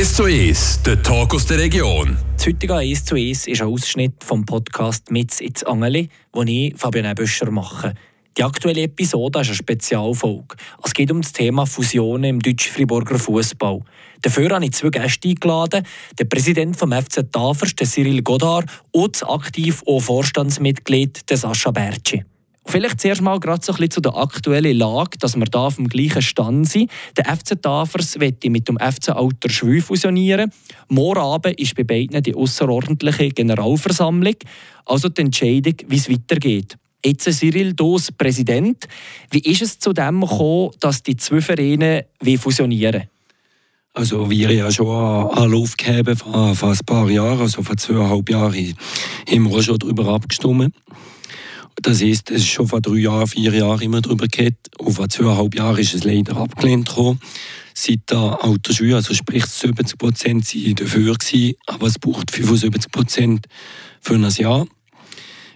1 zu 1, der Talk aus der Region. Das heutige 1 zu 1 ist ein Ausschnitt vom Podcast «Mitz ins Angeli», den ich, Fabian Büscher, mache. Die aktuelle Episode ist eine Spezialfolge. Es geht um das Thema Fusionen im deutsch-friburger Fußball. Dafür habe ich zwei Gäste eingeladen: den Präsident vom FC Tafers, Cyril Godard, und das aktiv auch Vorstandsmitglied, Sascha Bertschi. Vielleicht zuerst mal gerade so ein bisschen zu der aktuellen Lage, dass wir da auf dem gleichen Stand sind. Der FC Tafers wird mit dem FC Alter Schwü fusionieren. Morgen Abend ist bei beiden die außerordentliche Generalversammlung, also die Entscheidung, wie es weitergeht. Jetzt Cyril Dos Präsident. Wie ist es zu dem gekommen, dass die zwei Vereine fusionieren also wir ja schon einen Lauf gegeben vor, vor ein paar Jahren, also vor zweieinhalb Jahren, haben wir schon darüber abgestimmt. Das ist, es ist schon vor drei Jahren, vier Jahren immer darüber geht. Und vor zweieinhalb Jahren ist es leider abgelehnt worden. Seit der Autoschule, also sprich 70 Prozent, sind dafür gewesen, aber es braucht 75 Prozent für ein Jahr.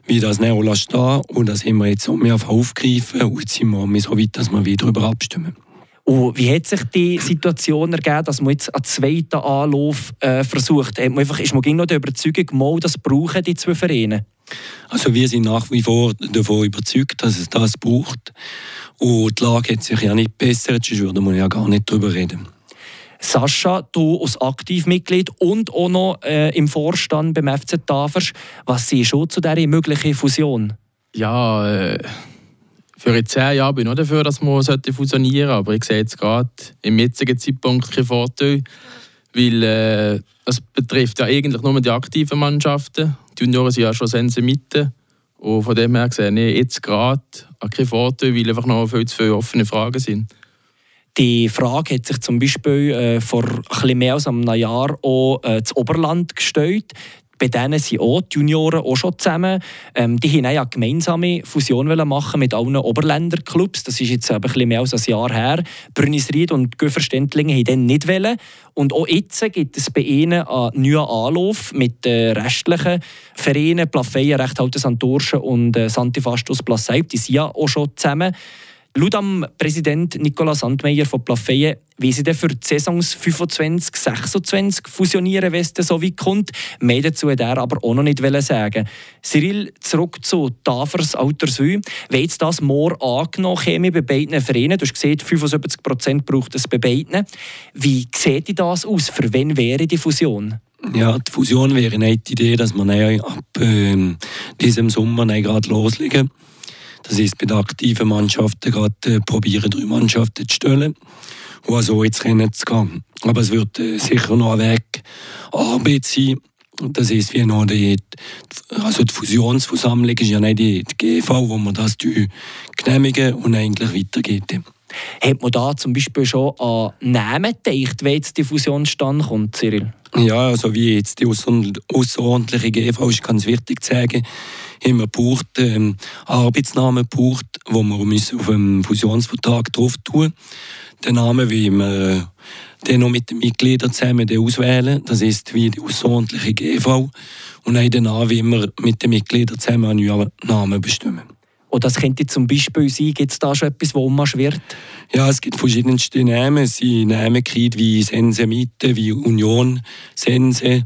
Wie das Neola stehen und das haben wir jetzt auch mehrfach aufgegriffen und jetzt sind wir so weit, dass wir wieder darüber abstimmen. Und wie hat sich die Situation ergeben, dass man jetzt einen zweiten Anlauf äh, versucht? Hat man einfach, ist man noch der Überzeugung, mal, das brauchen die zwei Vereine? Also wir sind nach wie vor davon überzeugt, dass es das braucht. Und die Lage hat sich ja nicht bessert, sonst würde man ja gar nicht darüber reden. Sascha, du als Aktivmitglied und auch noch äh, im Vorstand beim FC Tafers, was siehst du zu dieser möglichen Fusion? Ja, äh, für zehn Jahre bin ich auch dafür, dass man fusionieren sollte, aber ich sehe jetzt gerade im jetzigen Zeitpunkt keinen Vorteil, weil äh, das betrifft ja eigentlich nur die aktiven Mannschaften. Die Junioren sind ja schon Sense Mitte. Und von dem her gesehen, ich jetzt gerade keinen Vorteil, weil einfach noch viel zu viele offene Fragen sind. Die Frage hat sich zum Beispiel äh, vor ein mehr als einem Jahr auch äh, das Oberland gestellt bei denen sind auch die Junioren auch schon zusammen. Ähm, die wollten eine gemeinsame Fusion machen mit allen Oberländerclubs. Das ist jetzt ein bisschen mehr als ein Jahr her. Brünnisried und Göferstendlingen haben dann nicht wollen. Und auch jetzt gibt es bei ihnen einen neuen Anlauf mit den restlichen Vereinen, Plafeyen, Rechthalte Santorschen und äh, Santifastus Plasseib. Die sind ja auch schon zusammen. Laut am Präsident Nicolas Sandmeier von Plafeyen wie sie dann für die Saisons 25, 26 fusionieren, wenn es so weit kommt. Mehr dazu hat er aber auch noch nicht sagen. Cyril, zurück zu Tafers Alterswü. Wenn jetzt das morgen angenommen käme bei beiden Vereinen, du hast gesehen, 75 Prozent braucht es bei beiden. Wie sieht das aus? Für wen wäre die Fusion? Ja, die Fusion wäre eine Idee, dass man ab äh, diesem Sommer gerade loslegen. Das ist bei den aktiven Mannschaften gerade äh, probieren, drei Mannschaften zu stellen, die so ins Rennen zu gehen. Aber es wird äh, sicher noch ein Weg Arbeit sein. Das ist wie noch die, also die Fusionsversammlung ist ja nicht die, die GV, wo man das genehmigen und eigentlich weitergeht. Hat man da zum Beispiel schon an Namen gedacht, wenn jetzt die Fusion stand kommt, Cyril? Ja, also wie jetzt die außerordentliche GV ist ganz wichtig zu sagen, haben wir gebraucht, ähm, Arbeitsnamen gebraucht, wo wir auf dem Fusionsvertrag drauf tun. Den Namen, wie wir den noch mit den Mitgliedern zusammen auswählen. Das ist wie die außerordentliche GV. Und auch den Namen, wie wir mit den Mitgliedern zusammen einen neuen Namen bestimmen. Und das könnte zum Beispiel sein, gibt es da schon etwas, wo man wird? Ja, es gibt verschiedenste Namen. Es sind Namen wie Sense Mitte, wie Union Sense.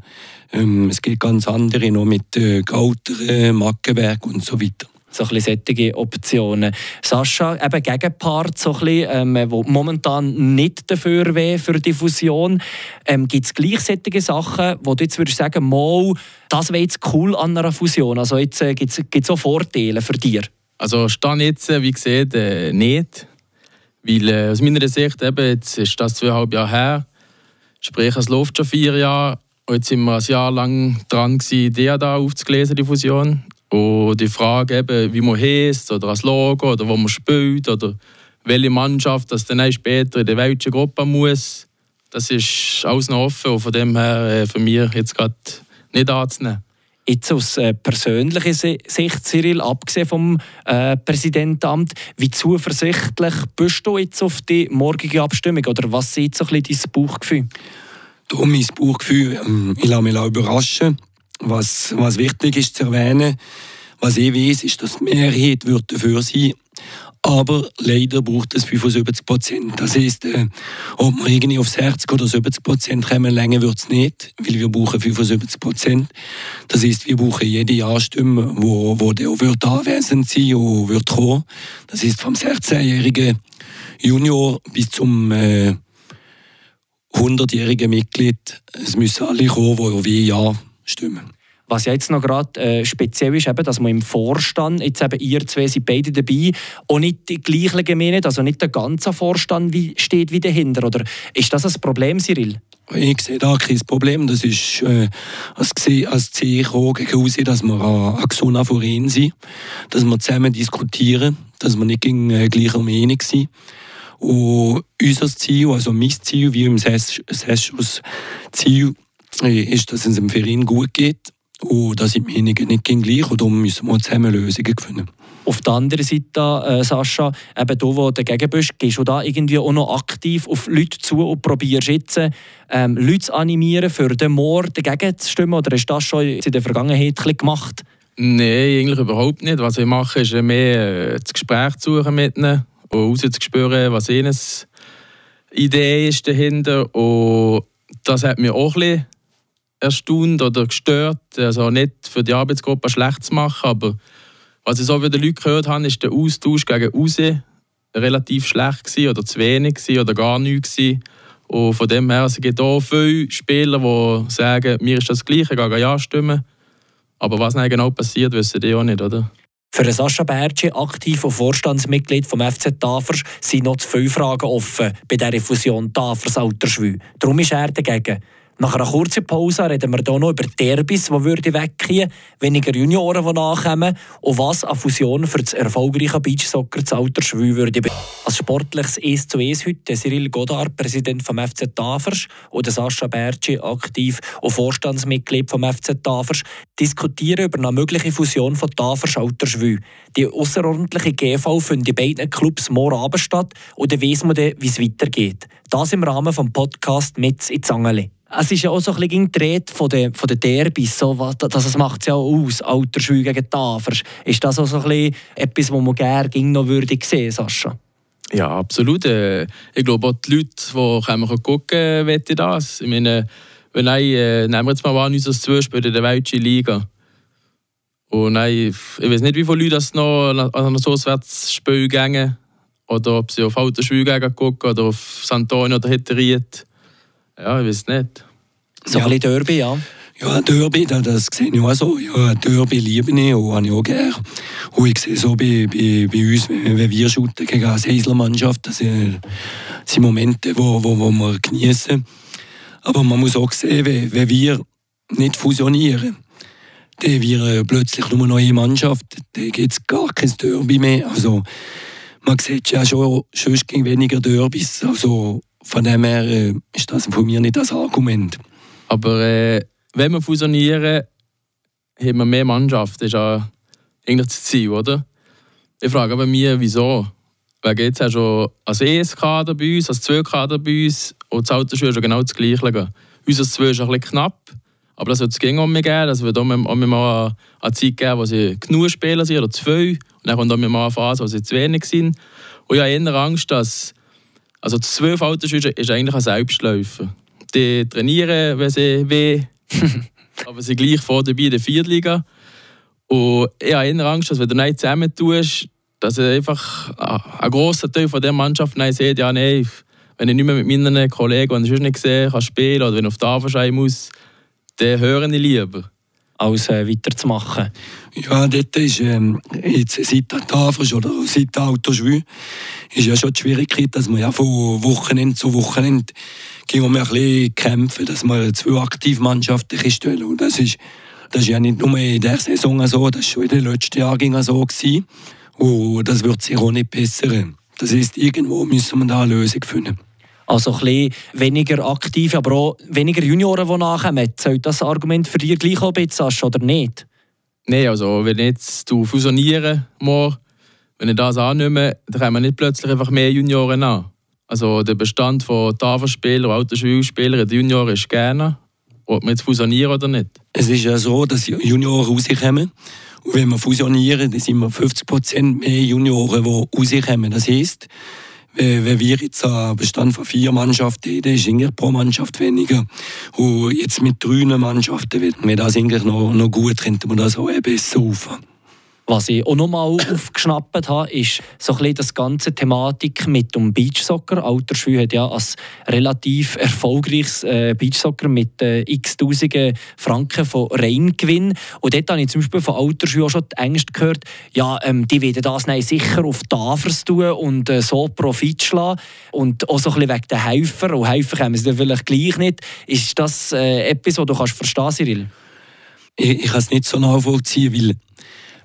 Ähm, es gibt ganz andere noch mit äh, Gauteren, Mackenberg und so weiter so ein bisschen solche Optionen. Sascha, eben Gegenpart, so ein bisschen, ähm, wo momentan nicht dafür wäre für die Fusion. Ähm, Gibt es gleich solche Sachen, wo du jetzt würdest sagen, mal, das wäre jetzt cool an einer Fusion? Also jetzt äh, gibt es auch Vorteile für dich? Also stand jetzt, äh, wie gesagt, äh, nicht. Weil äh, aus meiner Sicht, eben, jetzt ist das zweieinhalb Jahre her, sprich es läuft schon vier Jahre. Und jetzt sind wir ein Jahr lang dran, die da aufzulesen, die Fusion. Und die Frage, eben, wie man heißt oder als Logo oder wo man spielt oder welche Mannschaft das dann später in der welchen Gruppe muss, das ist alles noch offen und von dem her äh, für mich jetzt gerade nicht anzunehmen. Jetzt aus äh, persönlicher Sicht, Cyril, abgesehen vom äh, Präsidentenamt, wie zuversichtlich bist du jetzt auf die morgige Abstimmung? Oder was ist so ein dein Bauchgefühl? Du, mein Bauchgefühl, ähm, ich lasse mich überraschen. Was, was wichtig ist zu erwähnen, was ich weiß, ist, dass die Mehrheit wird dafür sein aber leider braucht es 75 Prozent. Das heisst, äh, ob wir irgendwie auf 60 oder 70 Prozent kommen, länger wird es nicht, weil wir brauchen 75 Prozent. Das heisst, wir brauchen jede Ja-Stimme, wo, wo der wird anwesend sein und wird kommen. Das heisst, vom 16-jährigen Junior bis zum äh, 100-jährigen Mitglied, es müssen alle kommen, die wie Ja stimmen. Was ja jetzt noch gerade äh, speziell ist, eben, dass man im Vorstand, jetzt eben ihr zwei sind beide dabei, auch nicht die gleichen Gemeinde, also nicht der ganze Vorstand wie, steht wie dahinter. Oder ist das ein Problem, Cyril? Ich sehe da kein Problem. Das ist äh, als, als Ziel gegen dass wir ein gesunder Verein sind, dass wir zusammen diskutieren, dass wir nicht gegen äh, gleicher Meinung sind. Und unser Ziel, also mein Ziel, wie im Sessions Ziel, äh, ist, dass es dem Verein gut geht und da sind die Meinungen nicht gleich und darum müssen wir zusammen Lösungen finden. Auf der anderen Seite, äh, Sascha, eben du, wo dagegen bist, gehst du da irgendwie auch noch aktiv auf Leute zu und probierst jetzt, ähm, Leute zu animieren, für den Mord dagegen zu stimmen? Oder hast du das schon in der Vergangenheit gemacht? Nein, eigentlich überhaupt nicht. Was ich mache, ist mehr äh, das Gespräch zu suchen mit ihnen und rauszuspüren, was ihnen Idee ist dahinter. Und das hat mir auch ein bisschen erstaunt oder gestört. Also nicht für die Arbeitsgruppe schlecht zu machen, aber was ich so von den Leuten gehört habe, ist der Austausch gegen raus relativ schlecht gewesen, oder zu wenig gewesen, oder gar nichts gewesen. Und von dem her, es gibt auch viele Spieler, die sagen, mir ist das Gleiche, gehen ja stimmen. Aber was dann genau passiert, wissen die auch nicht, oder? Für Sascha Bertschi, aktiv und Vorstandsmitglied vom FC Tafers, sind noch zu viele Fragen offen bei der Fusion Tafers-Alterschwü. Darum ist er dagegen. Nach einer kurzen Pause reden wir hier noch über Derbys, die würde weggehen, weniger Junioren, die nachkommen und was eine Fusion für das erfolgreiche Beachsoccer zu Alter Schwül würde Als sportliches 1 zu 1 heute Cyril Godard, Präsident vom FC Tafers und Sascha Bertschi, aktiv und Vorstandsmitglied vom FC Tafers, diskutieren über eine mögliche Fusion von Tafers Alter Schwül. Die außerordentliche GV findet in beiden Clubs morgen Abend statt und dann man dann, wie es weitergeht. Das im Rahmen des Podcasts «Mitz in Zangeli». Es ist ja auch so ein bisschen die von den, von den Derbys, so, was, das, das macht es ja auch aus, Altersschule gegen Tafers. Ist das auch so ein bisschen etwas, was man gerne noch würde sehen, Sascha? Ja, absolut. Äh, ich glaube auch die Leute, die kommen gucken, wollen das. Ich meine, wenn nein, äh, nehmen wir jetzt mal an, unser Zuspiel in der Weltschen Liga. Und nein, ich weiß nicht, wie viele Leute das noch an ein Auswärtsspiel gehen. Oder ob sie auf Altersschule gucken oder auf Santonio oder Hitteriet. Ja, ich weiß nicht. So ja. ein bisschen Derby, ja. Ja, Derby, das sehe ich auch so. Ja, Derby liebe ich und habe ich auch gerne. Und ich sehe so bei, bei, bei uns, wenn wir shooten gegen eine Seisler-Mannschaft, das sind, Momente, wo, wo, wo wir genießen. Aber man muss auch sehen, wenn, wenn wir nicht fusionieren, dann wir plötzlich nur noch eine Mannschaft, dann gibt es gar kein Derby mehr. Also, man sieht ja schon, gegen weniger Derbys. Also, von dem her äh, ist das von mir nicht das Argument. Aber äh, wenn wir fusionieren, haben wir mehr Mannschaft. Das ist ja eigentlich das Ziel, oder? Ich frage aber mich, wieso? Weil jetzt hast du als ES-Kader bei uns, als 2-Kader bei uns und das Altersschule ist genau das Gleiche. Unser 2 ist ein bisschen knapp, aber das wird es gegen mich geben. Das wird auch mal eine Zeit geben, wo sie genug Spieler sind, oder zwei. Dann kommt auch mal eine Phase, wo sie zu wenig sind. Und ich habe eher Angst, dass also 12 Altersschüler ist eigentlich ein Selbstläufer. Die trainieren, wenn sie weh, aber sie gleich vor dabei in der Viertliga. Und ich habe eher Angst, dass wenn du nicht zusammen tust, dass einfach ein grosser Teil von der Mannschaft nein sieht, ja nein, wenn ich nicht mehr mit meinen Kollegen, die ich nicht gesehen kann, spielen oder wenn ich auf die Tafel muss, dann hören ich lieber als äh, weiterzumachen? Ja, dort ist ähm, jetzt seit der Tafel oder seit der Autoschwü ist ja schon die Schwierigkeit, dass man ja von Wochenende zu Wochenende gehen wir ein bisschen kämpfen, dass wir zwei Aktivmannschaften stellen. Und das ist, das ist ja nicht nur in der Saison so, das war schon in den letzten Jahren so. Gewesen. Und das wird sich auch nicht bessern. Das heißt, irgendwo müssen wir da eine Lösung finden. Also ein bisschen weniger aktiv, aber auch weniger Junioren, die nachkommen. Soll das Argument für dich gleich auch ein bisschen, oder nicht? Nein, also wenn ich jetzt fusionieren muss, wenn ich das annehme, dann kommen nicht plötzlich einfach mehr Junioren an. Also der Bestand von Tafelspielern und Autoschulspielern, die Junioren ist gerne, ob wir jetzt fusionieren oder nicht. Es ist ja so, dass Junioren rauskommen Und wenn wir fusionieren, dann sind wir 50 Prozent mehr Junioren, die rauskommen. Das heisst, wenn wir jetzt einen Bestand von vier Mannschaften hätten, ist eigentlich pro Mannschaft weniger. Und jetzt mit drei Mannschaften, wenn wir das eigentlich noch, noch gut, könnte man das auch besser auffahren. Was ich auch noch mal aufgeschnappt habe, ist so ein bisschen das ganze Thematik mit dem Beachsoccer. Altersschule hat ja als relativ erfolgreiches äh, Beachsoccer mit äh, x Tausenden Franken von Reingewinn. Und dort habe ich zum Beispiel von Altersschule auch schon die Ängste gehört, ja, ähm, die werden das sicher auf Tafers tun und äh, so Profit schlagen. Und auch so ein bisschen wegen den Helfer. Und Helfer haben sie dann vielleicht gleich nicht. Ist das äh, etwas, was du kannst verstehen, Cyril? Ich, ich kann es nicht so nachvollziehen, weil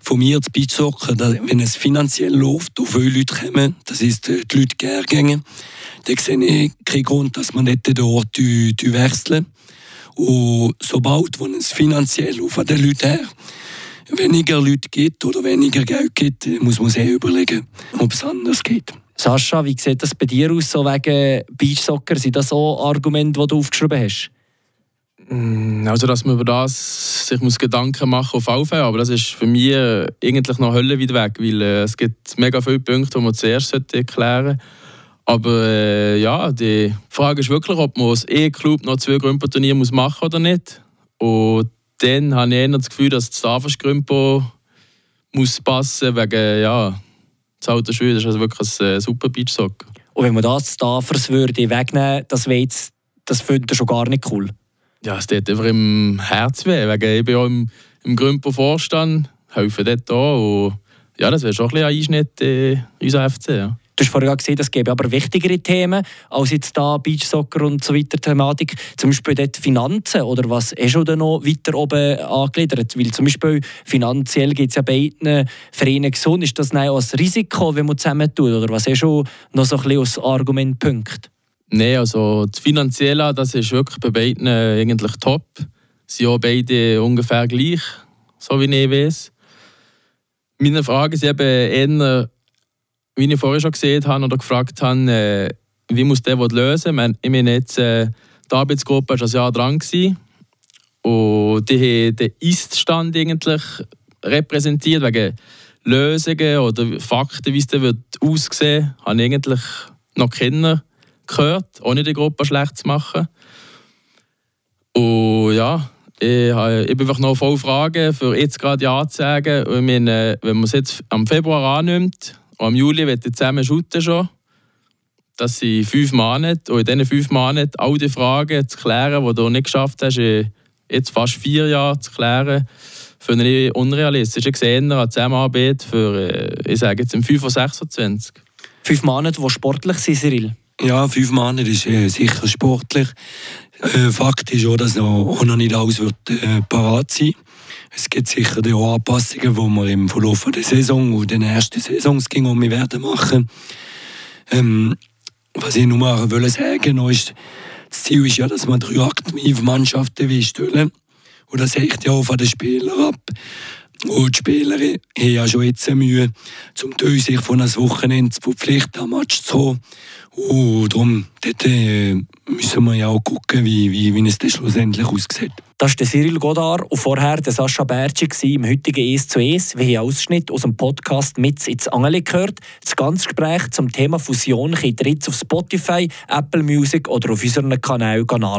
von mir zu Beachsoccer, wenn es finanziell läuft, und viele Leute kommen, das ist äh, die Leute gerne gehen, dann sehe ich keinen Grund, dass man nicht den Ort wechseln. Und sobald wo es finanziell auf den Leuten her weniger Leute gibt oder weniger Geld gibt, muss man sich überlegen, ob es anders geht. Sascha, wie sieht das bei dir aus, so wegen Beachsoccer? Sind das so Argumente, die du aufgeschrieben hast? Mm, also, dass man über das sich muss Gedanken machen auf Aufhören, aber das ist für mich äh, eigentlich noch höllenweit weg, weil äh, es gibt mega viele Punkte, die man zuerst erklären sollte. Aber äh, ja, die Frage ist wirklich, ob man als E-Club noch zwei Grümpo-Turniere machen muss oder nicht. Und dann habe ich eher das Gefühl, dass das Tafers Grümpo muss passen, wegen, ja, das alte Schule ist also wirklich ein äh, super Beachsocker. Und wenn man das Tafers würde wegnehmen, das, das findet ihr schon gar nicht cool? Ja, es tut einfach im Herz weh. Wegen ich bin auch im, im Grümpo Vorstand, helfe dort auch. Und ja, das wäre schon ein Einschnitt in unser FC. Ja. Du hast vorhin gesehen, es gäbe aber wichtigere Themen als jetzt da Beachsoccer und so weiter Thematik. Zum Beispiel dort Finanzen oder was ist schon noch weiter oben angegliedert? Weil zum Beispiel finanziell geht es ja beiden Vereinen gesund. Ist das auch ein Risiko, wenn man zusammen tut? Oder was ist schon noch so ein bisschen als Argumentpunkt? Nein, also das Finanzielle, das ist wirklich bei beiden äh, eigentlich top. Sie sind auch beide ungefähr gleich, so wie ich weiß. Meine Frage ist eben eher, wie ich vorher schon gesehen habe oder gefragt habe, äh, wie muss der lösen? Ich meine, jetzt, äh, die Arbeitsgruppe war ein Jahr dran und die haben den Ist-Stand eigentlich repräsentiert, wegen Lösungen oder Fakten, wie es dann aussehen wird, habe ich eigentlich noch kennen gehört, ohne die Gruppe schlecht zu machen. Und ja, ich habe einfach noch voll Fragen, für jetzt gerade Ja zu sagen. Und meine, wenn man es jetzt am Februar annimmt, und am Juli wird ich zusammen shooten schon. Das sind fünf Monate. Und in diesen fünf Monaten all die Fragen zu klären, die du nicht geschafft hast, jetzt fast vier Jahre zu klären, finde ich unrealistisch. Ich sehe eine Zusammenarbeit für, äh, ich sage jetzt, im 5 von 26. Fünf Monate, die sportlich sind, Cyril? Ja, fünf Monate ist äh, sicher sportlich. Äh, Fakt ist auch, dass noch, auch noch nicht alles wird, äh, parat sein Es gibt sicher auch Anpassungen, die wir im Verlauf der Saison und den ersten Saisons um werden machen. Ähm, was ich nur wollte sagen ist, das Ziel ist ja, dass man drei aktive Mannschaften stellen Und das hängt ja auch von den Spielern ab. Und die Spieler haben ja schon jetzt Mühe, zum sich von einem Wochenende zu verpflichten, am Match zu kommen. Und darum dort, äh, müssen wir ja auch gucken, wie, wie, wie es dann schlussendlich aussieht. Das der Cyril Godard und vorher der Sascha Bertschi im heutigen «Es zu Es». Wir haben Ausschnitt aus dem Podcast «Mit ins Angeli» gehört. Das ganze Gespräch zum Thema Fusion könnt ihr jetzt auf Spotify, Apple Music oder auf unserem Kanal anschauen.